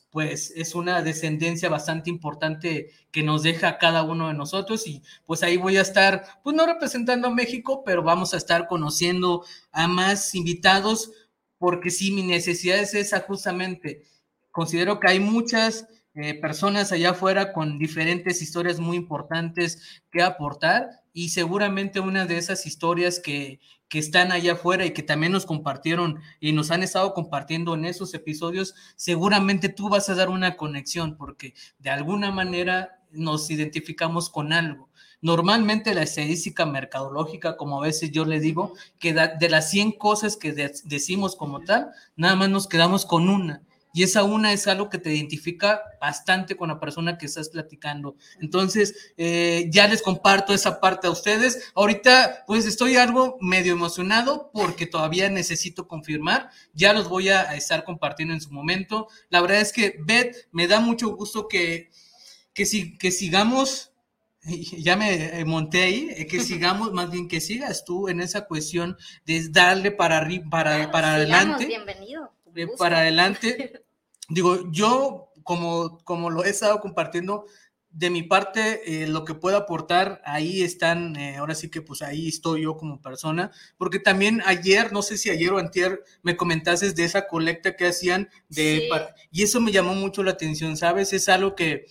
S1: pues es una descendencia bastante importante que nos deja cada uno de nosotros y pues ahí voy a estar, pues no representando a México, pero vamos a estar conociendo a más invitados porque sí, mi necesidad es esa justamente. Considero que hay muchas eh, personas allá afuera con diferentes historias muy importantes que aportar y seguramente una de esas historias que, que están allá afuera y que también nos compartieron y nos han estado compartiendo en esos episodios, seguramente tú vas a dar una conexión porque de alguna manera nos identificamos con algo. normalmente la estadística mercadológica, como a veces yo le digo, que de las 100 cosas que decimos como tal, nada más nos quedamos con una. Y esa una es algo que te identifica bastante con la persona que estás platicando. Entonces, eh, ya les comparto esa parte a ustedes. Ahorita, pues estoy algo medio emocionado porque todavía necesito confirmar. Ya los voy a estar compartiendo en su momento. La verdad es que, Beth, me da mucho gusto que, que, si, que sigamos ya me monté ahí, eh, que sigamos, más bien que sigas tú en esa cuestión de darle para arriba, para, para adelante.
S2: Bienvenido.
S1: Eh, para adelante. Digo, yo como, como lo he estado compartiendo, de mi parte, eh, lo que puedo aportar, ahí están, eh, ahora sí que pues ahí estoy yo como persona, porque también ayer, no sé si ayer o antier, me comentases de esa colecta que hacían, de, y eso me llamó mucho la atención, ¿sabes? Es algo que,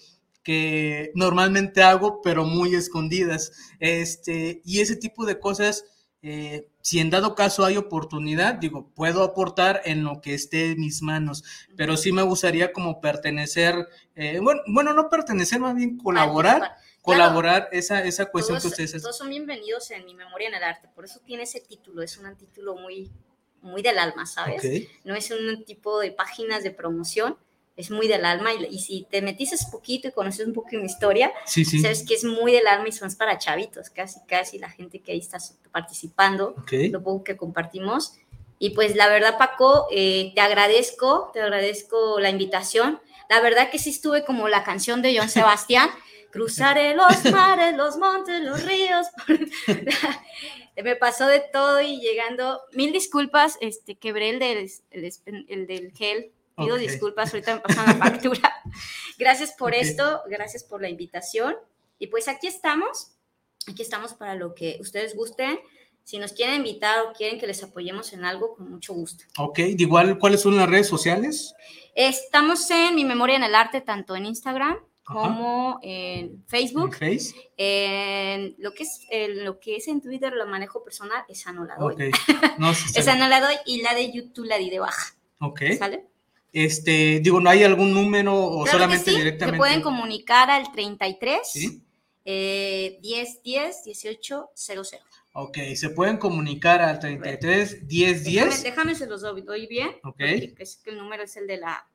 S1: que normalmente hago, pero muy escondidas, este, y ese tipo de cosas eh, si en dado caso hay oportunidad, digo, puedo aportar en lo que esté en mis manos, pero sí me gustaría como pertenecer, eh, bueno, bueno, no pertenecer, más bien colaborar, colaborar esa, esa cuestión
S2: que
S1: ustedes...
S2: Todos son bienvenidos en mi memoria en el arte, por eso tiene ese título, es un título muy, muy del alma, ¿sabes? No es un tipo de páginas de promoción, es muy del alma y, si te metiste poquito y conoces un poco mi historia, sabes que es muy del alma y son para chavitos, casi, casi la gente que ahí está participando, lo poco que compartimos. Y pues la verdad, Paco, eh, te agradezco, te agradezco la invitación. La verdad que sí estuve como la canción de John Sebastián, cruzaré los mares, los montes, los ríos. Me pasó de todo y llegando, mil disculpas, este, quebré el del, el del gel Pido disculpas, ahorita me pasan la factura. gracias por esto, gracias por la invitación. Y pues aquí estamos, aquí estamos para lo que ustedes gusten. Si nos quieren invitar o quieren que les apoyemos en algo, con mucho gusto.
S1: Ok, igual, ¿cuáles son las redes sociales?
S2: Estamos en Mi Memoria en el Arte, tanto en Instagram como en Facebook.
S1: ¿En Face?
S2: En lo que es en lo que es en Twitter lo manejo personal, esa no la doy. Okay. No, esa no la doy y la de YouTube la di de baja.
S1: Ok. ¿Sale? Este, digo, ¿no hay algún número o solamente
S2: sí,
S1: directamente?
S2: Se pueden comunicar al 33 ¿Sí? eh, 10 10 18 00.
S1: Ok, se pueden comunicar al 33 10 10.
S2: Déjame, déjame se los doy, bien.
S1: Ok.
S2: Es que el número es el de la.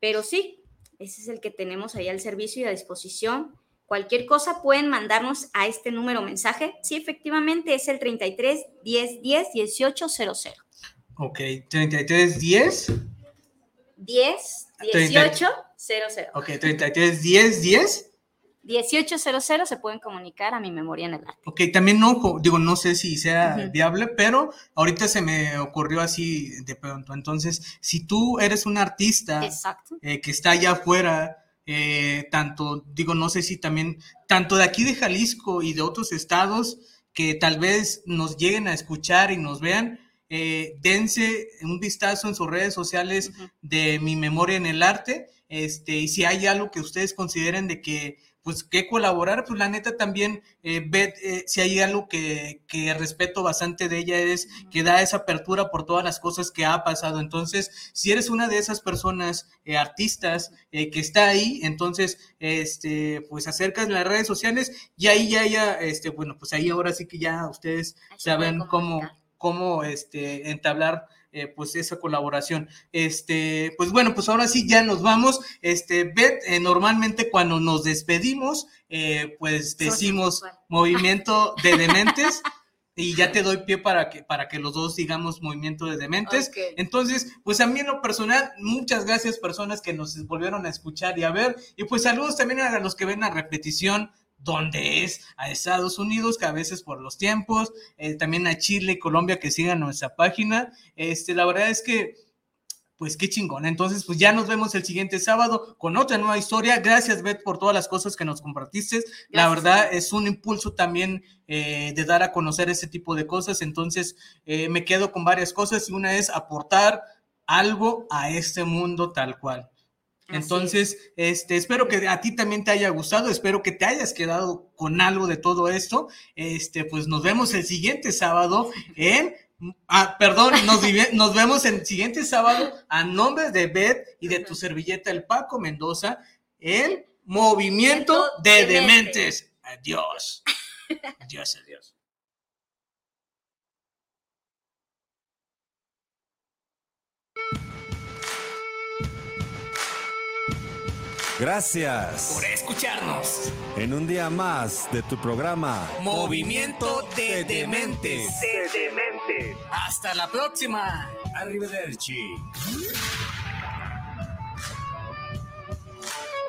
S2: Pero sí, ese es el que tenemos ahí al servicio y a disposición. Cualquier cosa pueden mandarnos a este número mensaje. Sí, efectivamente es el 33 10 10 18 00.
S1: Ok, 33 10
S2: 10 18 00.
S1: Ok, 33 10 10.
S2: 1800 se pueden comunicar a mi memoria en el arte.
S1: Ok, también no, digo, no sé si sea viable, pero ahorita se me ocurrió así de pronto. Entonces, si tú eres un artista eh, que está allá afuera, eh, tanto, digo, no sé si también, tanto de aquí de Jalisco y de otros estados, que tal vez nos lleguen a escuchar y nos vean, eh, dense un vistazo en sus redes sociales de mi memoria en el arte, este, y si hay algo que ustedes consideren de que, pues, que colaborar, pues la neta también, eh, ve, eh, si hay algo que, que, respeto bastante de ella es que da esa apertura por todas las cosas que ha pasado. Entonces, si eres una de esas personas, eh, artistas, que está ahí, entonces, este, pues acercas las redes sociales y ahí ya, ya, este, bueno, pues ahí ahora sí que ya ustedes saben cómo cómo este, entablar eh, pues esa colaboración. Este, pues bueno, pues ahora sí ya nos vamos. Este, Beth, eh, normalmente cuando nos despedimos, eh, pues decimos movimiento de dementes. y ya te doy pie para que, para que los dos digamos movimiento de dementes. Entonces, pues a mí en lo personal, muchas gracias personas que nos volvieron a escuchar y a ver. Y pues saludos también a los que ven la repetición donde es a Estados Unidos, que a veces por los tiempos, eh, también a Chile y Colombia que sigan nuestra página. Este, la verdad es que, pues qué chingón. Entonces, pues ya nos vemos el siguiente sábado con otra nueva historia. Gracias, Beth, por todas las cosas que nos compartiste. La verdad es un impulso también eh, de dar a conocer ese tipo de cosas. Entonces, eh, me quedo con varias cosas y una es aportar algo a este mundo tal cual. Entonces, este, espero que a ti también te haya gustado, espero que te hayas quedado con algo de todo esto. Este, pues nos vemos el siguiente sábado en Ah, perdón, nos, nos vemos el siguiente sábado a nombre de Beth y de tu servilleta el Paco Mendoza, el Movimiento de Dementes. Adiós. Adiós, adiós.
S3: Gracias
S1: Por escucharnos.
S3: en un día más de tu programa
S1: Movimiento de Dementes.
S3: De Dementes.
S1: Hasta la próxima.
S3: Arrivederci.